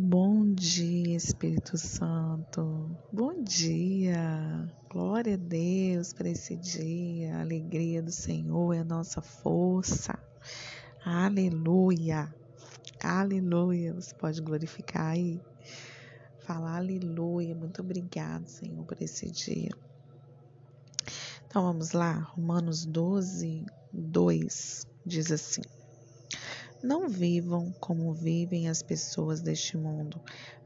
Bom dia, Espírito Santo. Bom dia. Glória a Deus por esse dia. A alegria do Senhor é a nossa força. Aleluia. Aleluia. Você pode glorificar aí. Falar aleluia. Muito obrigado, Senhor, por esse dia. Então vamos lá. Romanos 12, 2 diz assim. Não vivam como vivem as pessoas deste mundo,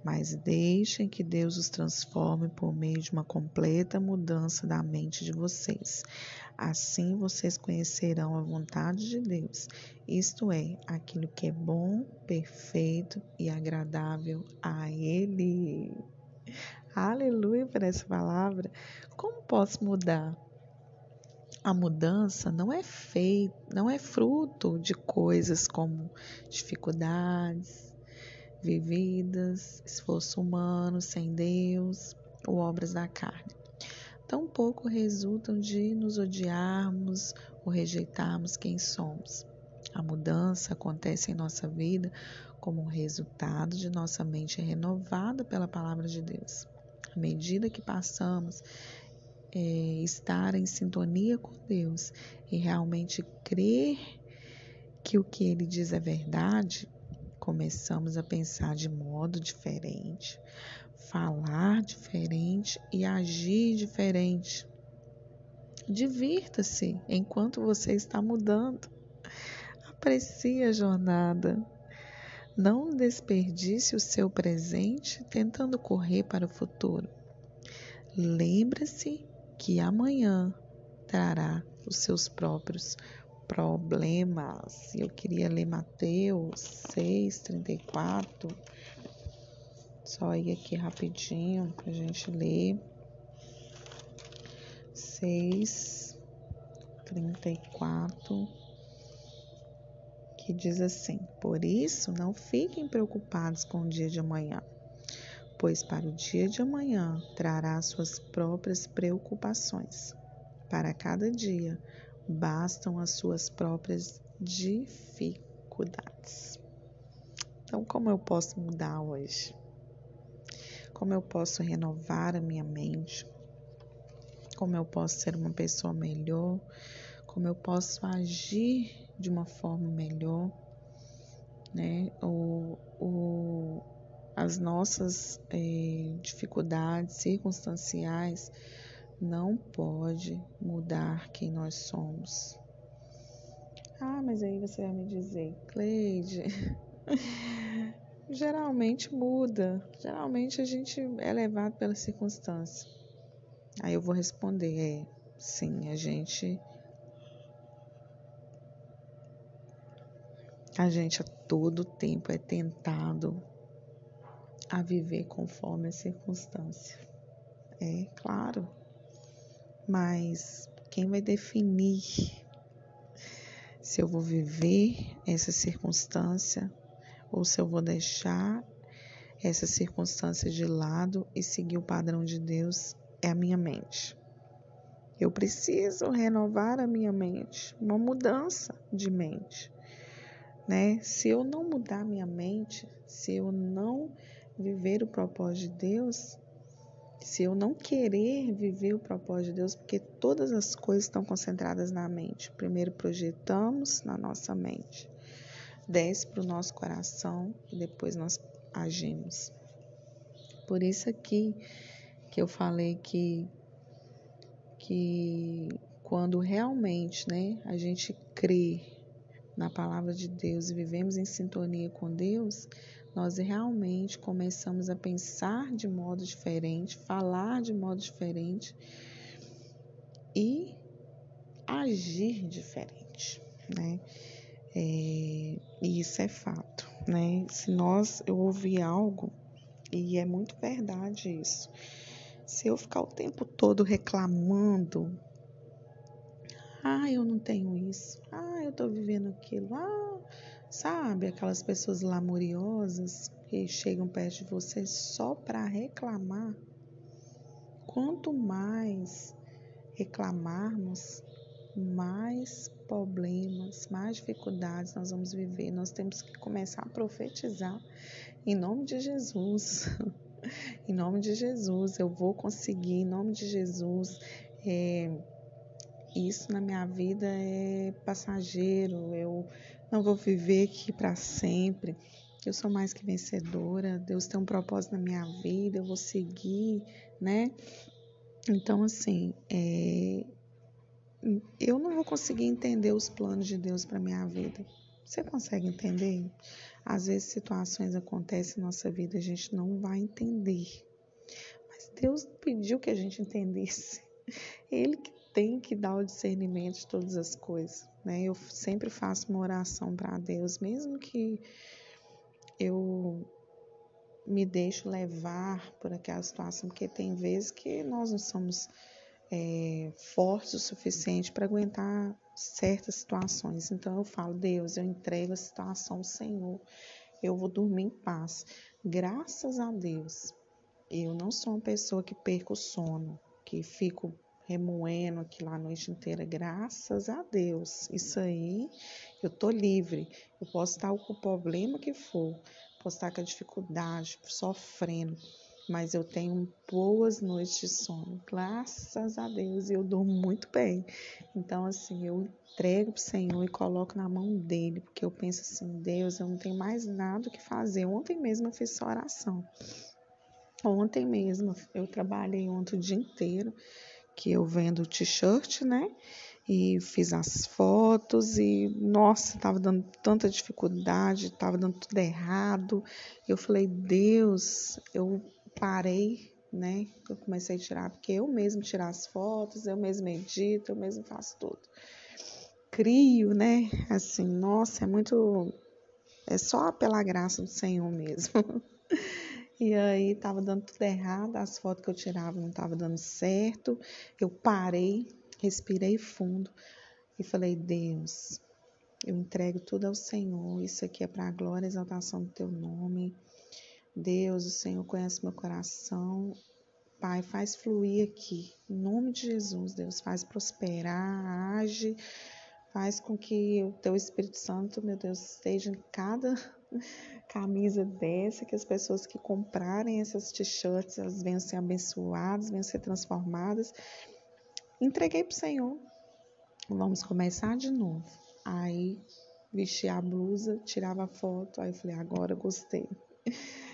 mas deixem que Deus os transforme por meio de uma completa mudança da mente de vocês. Assim vocês conhecerão a vontade de Deus, isto é, aquilo que é bom, perfeito e agradável a Ele. Aleluia por essa palavra. Como posso mudar? A mudança não é feita, não é fruto de coisas como dificuldades vividas, esforço humano sem Deus ou obras da carne. Tampouco resultam de nos odiarmos ou rejeitarmos quem somos. A mudança acontece em nossa vida como resultado de nossa mente renovada pela palavra de Deus. À medida que passamos é, estar em sintonia com Deus e realmente crer que o que Ele diz é verdade, começamos a pensar de modo diferente, falar diferente e agir diferente. Divirta-se enquanto você está mudando. Aprecie a jornada. Não desperdice o seu presente tentando correr para o futuro. Lembre-se que amanhã trará os seus próprios problemas. Eu queria ler Mateus 6:34. Só ir aqui rapidinho para a gente ler. 6:34 que diz assim: Por isso não fiquem preocupados com o dia de amanhã pois para o dia de amanhã trará suas próprias preocupações. Para cada dia bastam as suas próprias dificuldades. Então, como eu posso mudar hoje? Como eu posso renovar a minha mente? Como eu posso ser uma pessoa melhor? Como eu posso agir de uma forma melhor? Né? O, o, as nossas é, dificuldades circunstanciais não pode mudar quem nós somos. Ah, mas aí você vai me dizer, Cleide, geralmente muda. Geralmente a gente é levado pela circunstância. Aí eu vou responder, é, sim, a gente a gente a todo tempo é tentado a viver conforme a circunstância. É claro, mas quem vai definir se eu vou viver essa circunstância ou se eu vou deixar essa circunstância de lado e seguir o padrão de Deus é a minha mente. Eu preciso renovar a minha mente, uma mudança de mente, né? Se eu não mudar minha mente, se eu não viver o propósito de Deus, se eu não querer viver o propósito de Deus, porque todas as coisas estão concentradas na mente. Primeiro projetamos na nossa mente, desce para o nosso coração e depois nós agimos. Por isso aqui que eu falei que que quando realmente, né, a gente crê na palavra de Deus e vivemos em sintonia com Deus, nós realmente começamos a pensar de modo diferente, falar de modo diferente e agir diferente, né? É, e isso é fato, né? Se nós eu ouvir algo e é muito verdade isso. Se eu ficar o tempo todo reclamando, ah, eu não tenho isso, ah, eu tô vivendo aquilo, ah, Sabe, aquelas pessoas lamuriosas que chegam perto de você só para reclamar? Quanto mais reclamarmos, mais problemas, mais dificuldades nós vamos viver. Nós temos que começar a profetizar em nome de Jesus. em nome de Jesus, eu vou conseguir, em nome de Jesus. É, isso na minha vida é passageiro, eu não vou viver aqui para sempre. Eu sou mais que vencedora, Deus tem um propósito na minha vida, eu vou seguir, né? Então, assim, é, eu não vou conseguir entender os planos de Deus para minha vida. Você consegue entender? Às vezes situações acontecem na nossa vida, a gente não vai entender. Mas Deus pediu que a gente entendesse. Ele que tem que dar o discernimento de todas as coisas, né? Eu sempre faço uma oração para Deus, mesmo que eu me deixo levar por aquela situação, porque tem vezes que nós não somos é, fortes o suficiente para aguentar certas situações. Então eu falo, Deus, eu entrego a situação ao Senhor, eu vou dormir em paz. Graças a Deus, eu não sou uma pessoa que perco o sono, que fico remoendo aquilo a noite inteira. Graças a Deus, isso aí eu tô livre. Eu posso estar com o problema que for, posso estar com a dificuldade, sofrendo mas eu tenho boas noites de sono, graças a Deus, e eu durmo muito bem. Então, assim, eu entrego para o Senhor e coloco na mão dele, porque eu penso assim: Deus, eu não tenho mais nada que fazer. Ontem mesmo eu fiz só oração. Ontem mesmo eu trabalhei ontem o dia inteiro, que eu vendo t-shirt, né? e fiz as fotos e nossa, estava dando tanta dificuldade, estava dando tudo errado. Eu falei, Deus, eu parei, né? Eu comecei a tirar, porque eu mesmo tirar as fotos, eu mesmo edito, eu mesmo faço tudo. Crio, né? Assim, nossa, é muito. É só pela graça do Senhor mesmo. E aí tava dando tudo errado, as fotos que eu tirava não tava dando certo. Eu parei, respirei fundo e falei: Deus, eu entrego tudo ao Senhor. Isso aqui é para a glória e exaltação do teu nome. Deus, o Senhor conhece meu coração. Pai, faz fluir aqui. Em nome de Jesus, Deus, faz prosperar, age, faz com que o teu Espírito Santo, meu Deus, esteja em cada camisa dessa, que as pessoas que comprarem essas t-shirts, elas venham ser abençoadas, venham ser transformadas. Entreguei para o Senhor. Vamos começar de novo. Aí, vesti a blusa, tirava a foto, aí falei, agora gostei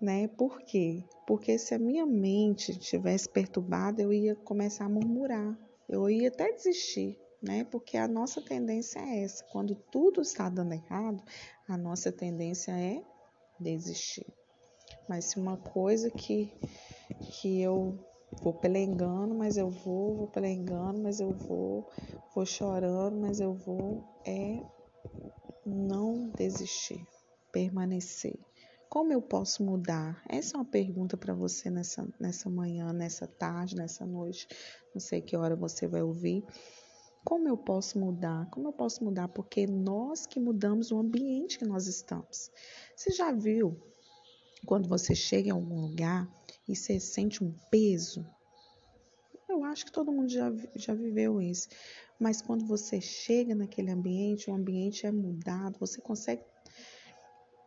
né? Por quê? Porque se a minha mente tivesse perturbada, eu ia começar a murmurar, eu ia até desistir, né? Porque a nossa tendência é essa. Quando tudo está dando errado, a nossa tendência é desistir. Mas se uma coisa que que eu vou pelengando, mas eu vou, vou pelengando, mas eu vou, vou chorando, mas eu vou é não desistir, permanecer. Como eu posso mudar? Essa é uma pergunta para você nessa, nessa manhã, nessa tarde, nessa noite. Não sei que hora você vai ouvir. Como eu posso mudar? Como eu posso mudar? Porque nós que mudamos o ambiente que nós estamos. Você já viu quando você chega em algum lugar e você sente um peso? Eu acho que todo mundo já, já viveu isso. Mas quando você chega naquele ambiente, o ambiente é mudado, você consegue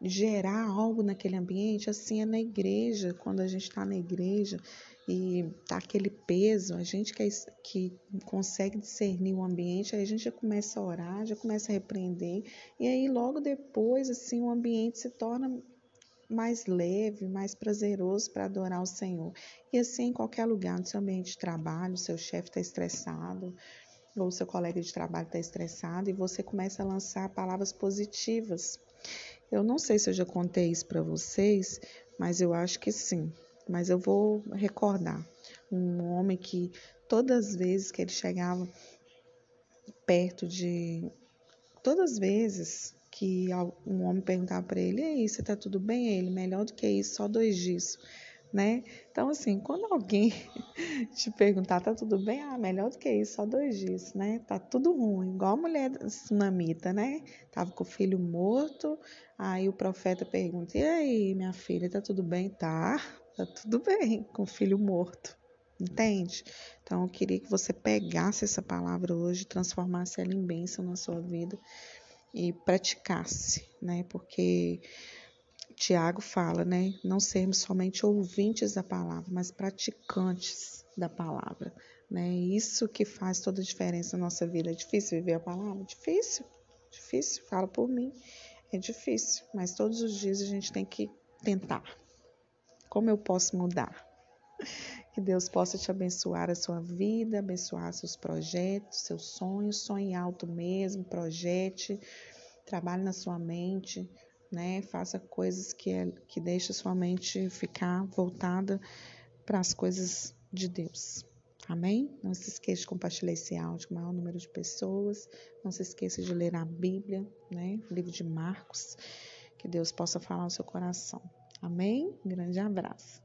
gerar algo naquele ambiente, assim é na igreja, quando a gente está na igreja e tá aquele peso, a gente que, é, que consegue discernir o ambiente, aí a gente já começa a orar, já começa a repreender, e aí logo depois, assim, o ambiente se torna mais leve, mais prazeroso para adorar o Senhor. E assim, em qualquer lugar, no seu ambiente de trabalho, seu chefe está estressado, ou seu colega de trabalho está estressado, e você começa a lançar palavras positivas eu não sei se eu já contei isso para vocês, mas eu acho que sim. Mas eu vou recordar. Um homem que todas as vezes que ele chegava perto de. Todas as vezes que um homem perguntava para ele: E aí, você tá tudo bem? Ele, melhor do que isso, só dois dias né? Então, assim, quando alguém te perguntar, tá tudo bem? Ah, melhor do que isso, só dois dias, né? Tá tudo ruim, igual a mulher tsunamita, né? Tava com o filho morto, aí o profeta pergunta, e aí, minha filha, tá tudo bem? Tá, tá tudo bem com o filho morto. Entende? Então, eu queria que você pegasse essa palavra hoje, transformasse ela em bênção na sua vida e praticasse, né? Porque Tiago fala, né? Não sermos somente ouvintes da palavra, mas praticantes da palavra, né? Isso que faz toda a diferença na nossa vida. É difícil viver a palavra? Difícil, difícil. Fala por mim. É difícil, mas todos os dias a gente tem que tentar. Como eu posso mudar? Que Deus possa te abençoar a sua vida, abençoar seus projetos, seus sonhos. Sonhe alto mesmo, projete, trabalhe na sua mente, né? Faça coisas que, é, que deixe sua mente ficar voltada para as coisas de Deus. Amém? Não se esqueça de compartilhar esse áudio com o maior número de pessoas. Não se esqueça de ler a Bíblia, né? O livro de Marcos. Que Deus possa falar no seu coração. Amém? Grande abraço.